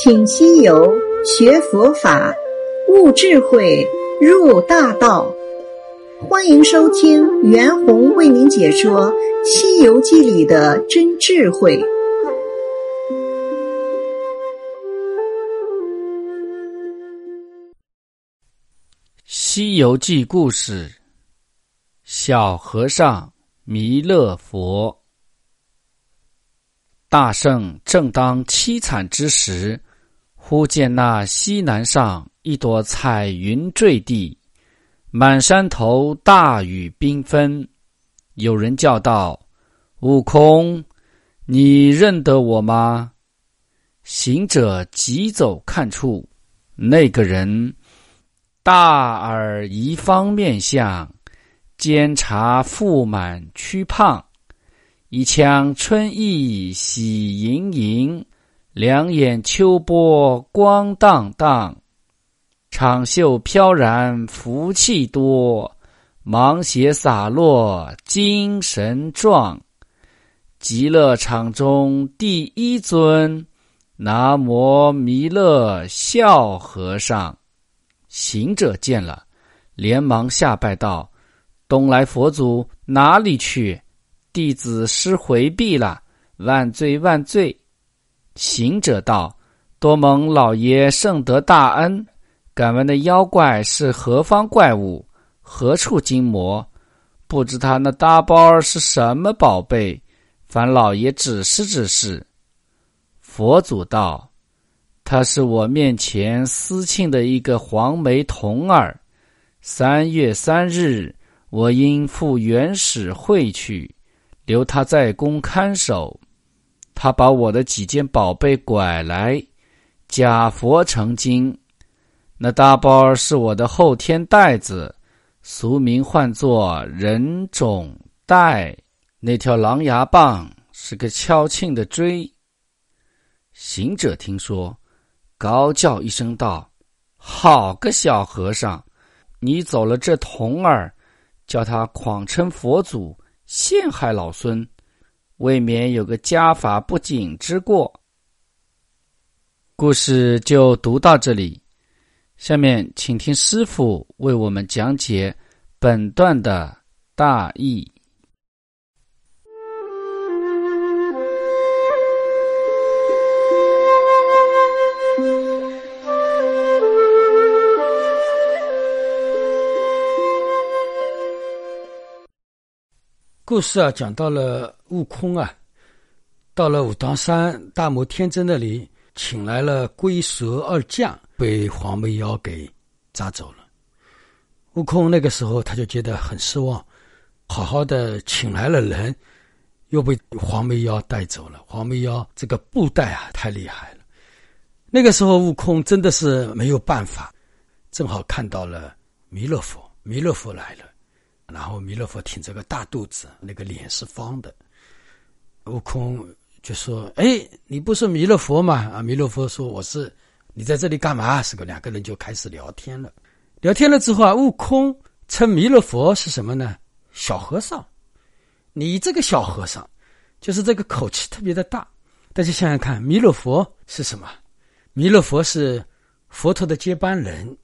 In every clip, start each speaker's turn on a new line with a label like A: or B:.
A: 请西游学佛法，悟智慧，入大道。欢迎收听袁弘为您解说《西游记》里的真智慧。
B: 《西游记》故事：小和尚弥勒佛。大圣正当凄惨之时，忽见那西南上一朵彩云坠地，满山头大雨缤纷。有人叫道：“悟空，你认得我吗？”行者急走看处，那个人大耳一方面相，肩胛腹满躯胖。一腔春意喜盈盈，两眼秋波光荡荡，长袖飘然福气多，芒鞋洒落精神壮。极乐场中第一尊，南无弥勒笑和尚。行者见了，连忙下拜道：“东来佛祖哪里去？”弟子失回避了，万罪万罪！行者道：“多蒙老爷圣德大恩，敢问那妖怪是何方怪物？何处精魔？不知他那大包是什么宝贝？烦老爷指示指示。”佛祖道：“他是我面前私庆的一个黄眉童儿。三月三日，我因赴原始会去。”留他在宫看守，他把我的几件宝贝拐来，假佛成精。那大包是我的后天袋子，俗名唤作人种袋。那条狼牙棒是个敲磬的锥。行者听说，高叫一声道：“好个小和尚，你走了这童儿，叫他谎称佛祖。”陷害老孙，未免有个家法不谨之过。故事就读到这里，下面请听师傅为我们讲解本段的大意。
C: 故事啊，讲到了悟空啊，到了武当山大魔天尊那里，请来了龟蛇二将，被黄眉妖给抓走了。悟空那个时候他就觉得很失望，好好的请来了人，又被黄眉妖带走了。黄眉妖这个布袋啊，太厉害了。那个时候悟空真的是没有办法，正好看到了弥勒佛，弥勒佛来了。然后弥勒佛挺着个大肚子，那个脸是方的。悟空就说：“哎，你不是弥勒佛吗？”啊，弥勒佛说：“我是。”你在这里干嘛？是个两个人就开始聊天了。聊天了之后啊，悟空称弥勒佛是什么呢？小和尚。你这个小和尚，就是这个口气特别的大。大家想想看，弥勒佛是什么？弥勒佛是佛陀的接班人。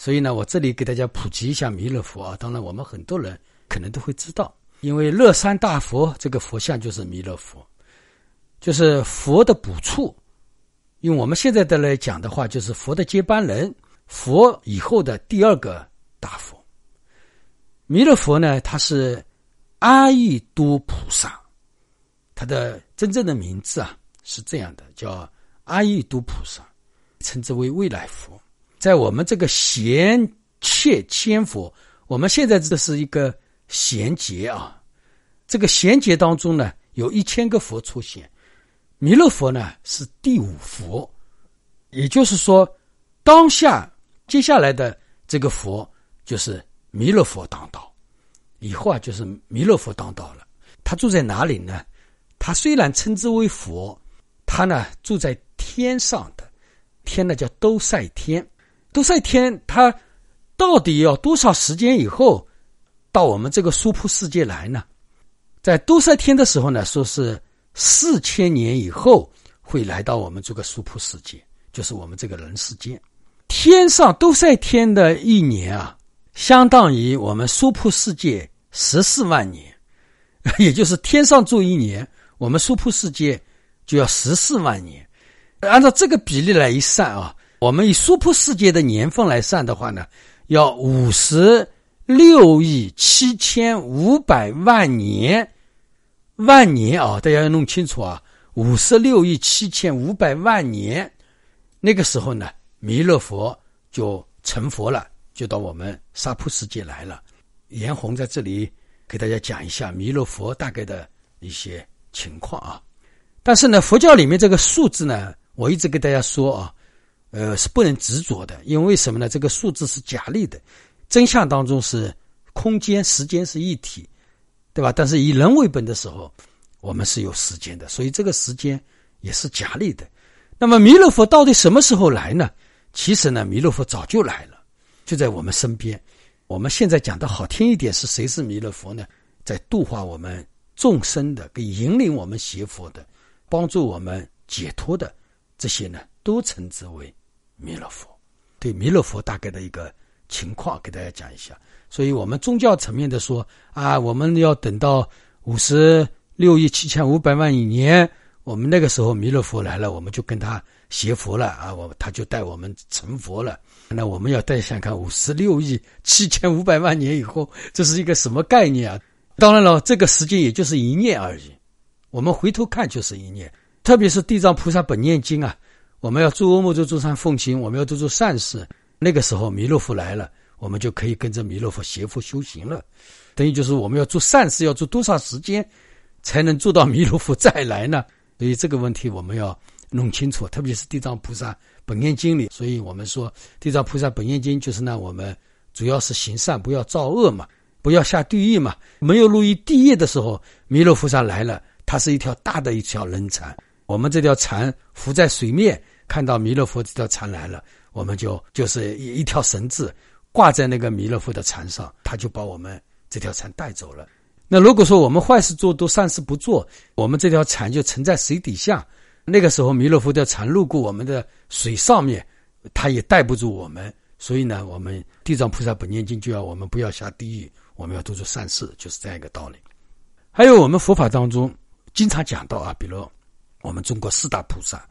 C: 所以呢，我这里给大家普及一下弥勒佛啊。当然，我们很多人可能都会知道，因为乐山大佛这个佛像就是弥勒佛，就是佛的补处。用我们现在的来讲的话，就是佛的接班人，佛以后的第二个大佛。弥勒佛呢，他是阿逸多菩萨，他的真正的名字啊是这样的，叫阿逸多菩萨，称之为未来佛。在我们这个贤切千佛，我们现在这是一个贤劫啊。这个贤劫当中呢，有一千个佛出现，弥勒佛呢是第五佛，也就是说，当下接下来的这个佛就是弥勒佛当道，以后啊就是弥勒佛当道了。他住在哪里呢？他虽然称之为佛，他呢住在天上的，天呢叫兜率天。都塞天，他到底要多少时间以后到我们这个娑婆世界来呢？在都塞天的时候呢，说是四千年以后会来到我们这个娑婆世界，就是我们这个人世间。天上都塞天的一年啊，相当于我们娑婆世界十四万年，也就是天上住一年，我们娑婆世界就要十四万年。按照这个比例来一算啊，我们以娑婆世界的年份来算的话呢，要五十六亿七千五百万年。万年啊，大家要弄清楚啊！五十六亿七千五百万年，那个时候呢，弥勒佛就成佛了，就到我们娑婆世界来了。严红在这里给大家讲一下弥勒佛大概的一些情况啊。但是呢，佛教里面这个数字呢，我一直跟大家说啊，呃，是不能执着的，因为什么呢？这个数字是假立的，真相当中是空间、时间是一体。对吧？但是以人为本的时候，我们是有时间的，所以这个时间也是假立的。那么弥勒佛到底什么时候来呢？其实呢，弥勒佛早就来了，就在我们身边。我们现在讲的好听一点，是谁是弥勒佛呢？在度化我们众生的，给引领我们学佛的，帮助我们解脱的这些呢，都称之为弥勒佛。对弥勒佛大概的一个情况，给大家讲一下。所以，我们宗教层面的说啊，我们要等到五十六亿七千五百万亿年，我们那个时候弥勒佛来了，我们就跟他学佛了啊，我他就带我们成佛了。那我们要再想看五十六亿七千五百万年以后，这是一个什么概念啊？当然了，这个时间也就是一念而已。我们回头看就是一念，特别是地藏菩萨本念经啊，我们要做阿耨多周善奉行，我们要做做善事，那个时候弥勒佛来了。我们就可以跟着弥勒佛学佛修行了，等于就是我们要做善事，要做多少时间才能做到弥勒佛再来呢？所以这个问题我们要弄清楚，特别是地藏菩萨本愿经里。所以我们说地藏菩萨本愿经就是呢，我们主要是行善，不要造恶嘛，不要下地狱嘛。没有入于地狱的时候，弥勒菩萨来了，它是一条大的一条人船，我们这条船浮在水面，看到弥勒佛这条船来了，我们就就是一一条绳子。挂在那个弥勒佛的船上，他就把我们这条船带走了。那如果说我们坏事做多，善事不做，我们这条船就沉在水底下。那个时候，弥勒佛的船路过我们的水上面，他也带不住我们。所以呢，我们地藏菩萨本念经就要我们不要下地狱，我们要多做善事，就是这样一个道理。还有我们佛法当中经常讲到啊，比如我们中国四大菩萨：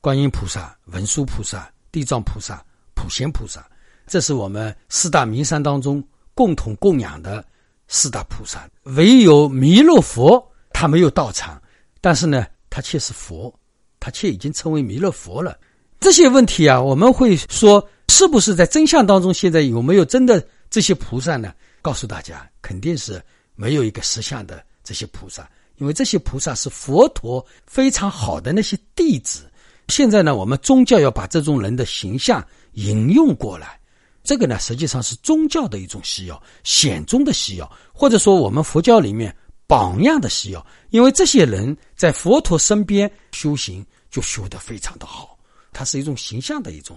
C: 观音菩萨、文殊菩萨、地藏菩萨、普贤菩萨。这是我们四大名山当中共同供养的四大菩萨，唯有弥勒佛他没有到场，但是呢，他却是佛，他却已经成为弥勒佛了。这些问题啊，我们会说，是不是在真相当中，现在有没有真的这些菩萨呢？告诉大家，肯定是没有一个实相的这些菩萨，因为这些菩萨是佛陀非常好的那些弟子。现在呢，我们宗教要把这种人的形象引用过来。这个呢，实际上是宗教的一种需要，显宗的需要，或者说我们佛教里面榜样的需要。因为这些人在佛陀身边修行，就修得非常的好，它是一种形象的一种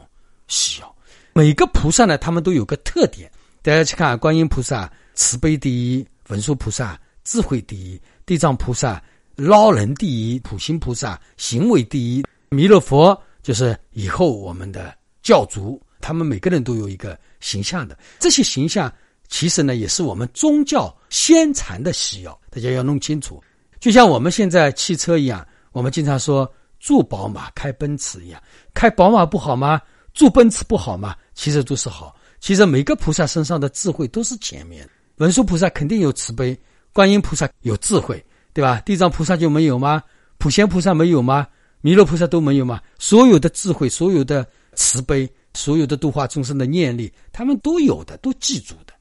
C: 需要。每个菩萨呢，他们都有个特点。大家去看，观音菩萨慈悲第一，文殊菩萨智慧第一，地藏菩萨捞人第一，普贤菩萨行为第一，弥勒佛就是以后我们的教主。他们每个人都有一个形象的，这些形象其实呢，也是我们宗教宣传的需要，大家要弄清楚。就像我们现在汽车一样，我们经常说住宝马开奔驰一样，开宝马不好吗？住奔驰不好吗？其实都是好。其实每个菩萨身上的智慧都是前面，文殊菩萨肯定有慈悲，观音菩萨有智慧，对吧？地藏菩萨就没有吗？普贤菩萨没有吗？弥勒菩萨都没有吗？所有的智慧，所有的慈悲。所有的度化众生的念力，他们都有的，都记住的。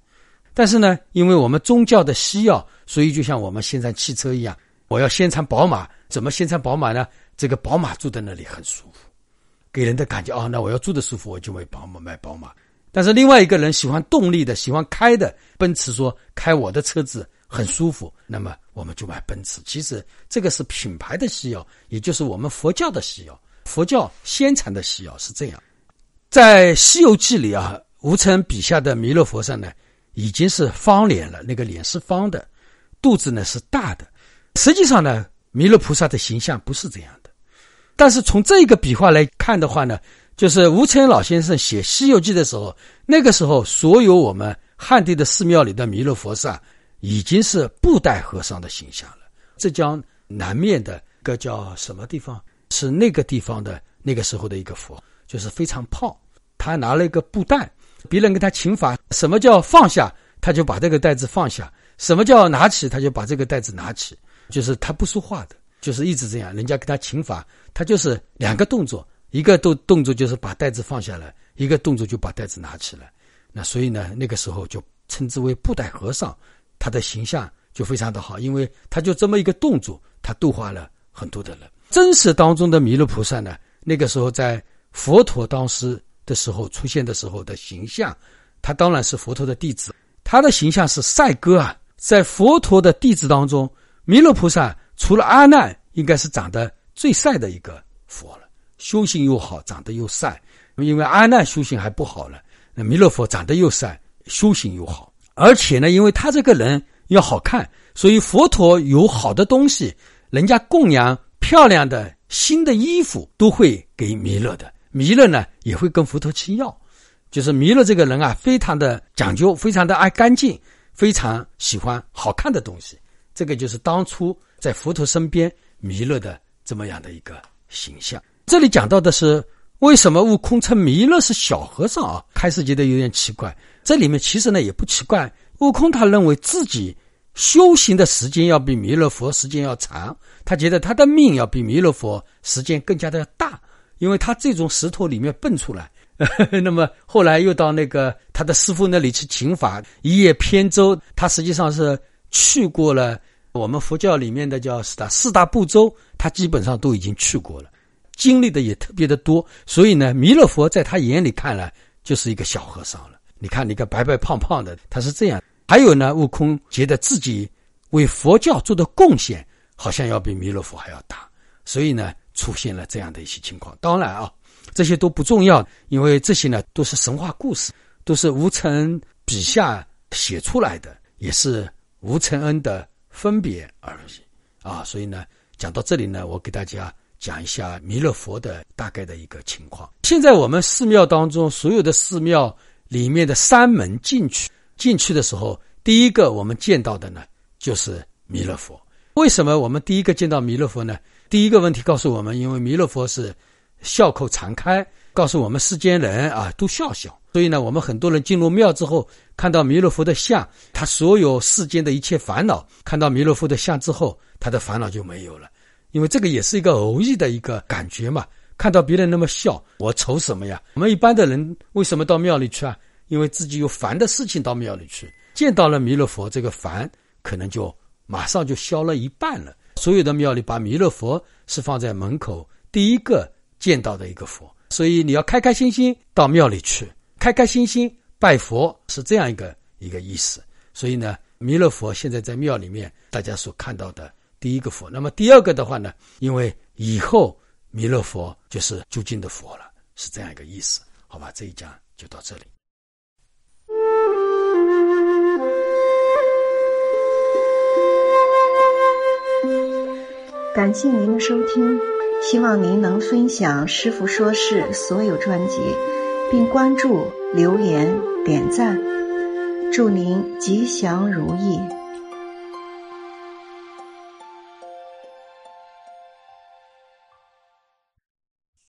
C: 但是呢，因为我们宗教的需要，所以就像我们现在汽车一样，我要先穿宝马。怎么先穿宝马呢？这个宝马住在那里很舒服，给人的感觉啊，那我要住的舒服，我就买宝马，买宝马。但是另外一个人喜欢动力的，喜欢开的，奔驰说开我的车子很舒服，那么我们就买奔驰。其实这个是品牌的需要，也就是我们佛教的需要，佛教先传的需要是这样。在《西游记》里啊，吴承笔下的弥勒佛上呢，已经是方脸了，那个脸是方的，肚子呢是大的。实际上呢，弥勒菩萨的形象不是这样的，但是从这个笔画来看的话呢，就是吴承恩老先生写《西游记》的时候，那个时候所有我们汉地的寺庙里的弥勒佛像，已经是布袋和尚的形象了。浙江南面的一个叫什么地方？是那个地方的那个时候的一个佛，就是非常胖。他拿了一个布袋，别人跟他请法，什么叫放下，他就把这个袋子放下；什么叫拿起，他就把这个袋子拿起。就是他不说话的，就是一直这样。人家跟他请法，他就是两个动作，一个动动作就是把袋子放下来，一个动作就把袋子拿起来。那所以呢，那个时候就称之为布袋和尚，他的形象就非常的好，因为他就这么一个动作，他度化了很多的人。真实当中的弥勒菩萨呢，那个时候在佛陀当时的时候出现的时候的形象，他当然是佛陀的弟子，他的形象是赛哥啊。在佛陀的弟子当中，弥勒菩萨除了阿难，应该是长得最帅的一个佛了，修行又好，长得又帅。因为阿难修行还不好了，那弥勒佛长得又帅，修行又好，而且呢，因为他这个人要好看，所以佛陀有好的东西，人家供养。漂亮的新的衣服都会给弥勒的，弥勒呢也会跟佛陀去要，就是弥勒这个人啊，非常的讲究，非常的爱干净，非常喜欢好看的东西。这个就是当初在佛陀身边弥勒的这么样的一个形象。这里讲到的是为什么悟空称弥勒是小和尚啊？开始觉得有点奇怪，这里面其实呢也不奇怪，悟空他认为自己。修行的时间要比弥勒佛时间要长，他觉得他的命要比弥勒佛时间更加的大，因为他这种石头里面蹦出来。那么后来又到那个他的师傅那里去请法，一叶扁舟，他实际上是去过了我们佛教里面的叫四大四大部洲，他基本上都已经去过了，经历的也特别的多。所以呢，弥勒佛在他眼里看来就是一个小和尚了。你看，你个白白胖胖的，他是这样。还有呢，悟空觉得自己为佛教做的贡献好像要比弥勒佛还要大，所以呢，出现了这样的一些情况。当然啊，这些都不重要，因为这些呢都是神话故事，都是吴承恩笔下写出来的，也是吴承恩的分别而已啊。所以呢，讲到这里呢，我给大家讲一下弥勒佛的大概的一个情况。现在我们寺庙当中所有的寺庙里面的山门进去。进去的时候，第一个我们见到的呢，就是弥勒佛。为什么我们第一个见到弥勒佛呢？第一个问题告诉我们，因为弥勒佛是笑口常开，告诉我们世间人啊都笑笑。所以呢，我们很多人进入庙之后，看到弥勒佛的像，他所有世间的一切烦恼，看到弥勒佛的像之后，他的烦恼就没有了。因为这个也是一个偶遇的一个感觉嘛。看到别人那么笑，我愁什么呀？我们一般的人为什么到庙里去啊？因为自己有烦的事情到庙里去，见到了弥勒佛，这个烦可能就马上就消了一半了。所有的庙里把弥勒佛是放在门口第一个见到的一个佛，所以你要开开心心到庙里去，开开心心拜佛是这样一个一个意思。所以呢，弥勒佛现在在庙里面大家所看到的第一个佛。那么第二个的话呢，因为以后弥勒佛就是究竟的佛了，是这样一个意思。好吧，这一讲就到这里。
A: 感谢您的收听，希望您能分享师傅说事所有专辑，并关注、留言、点赞，祝您吉祥如意。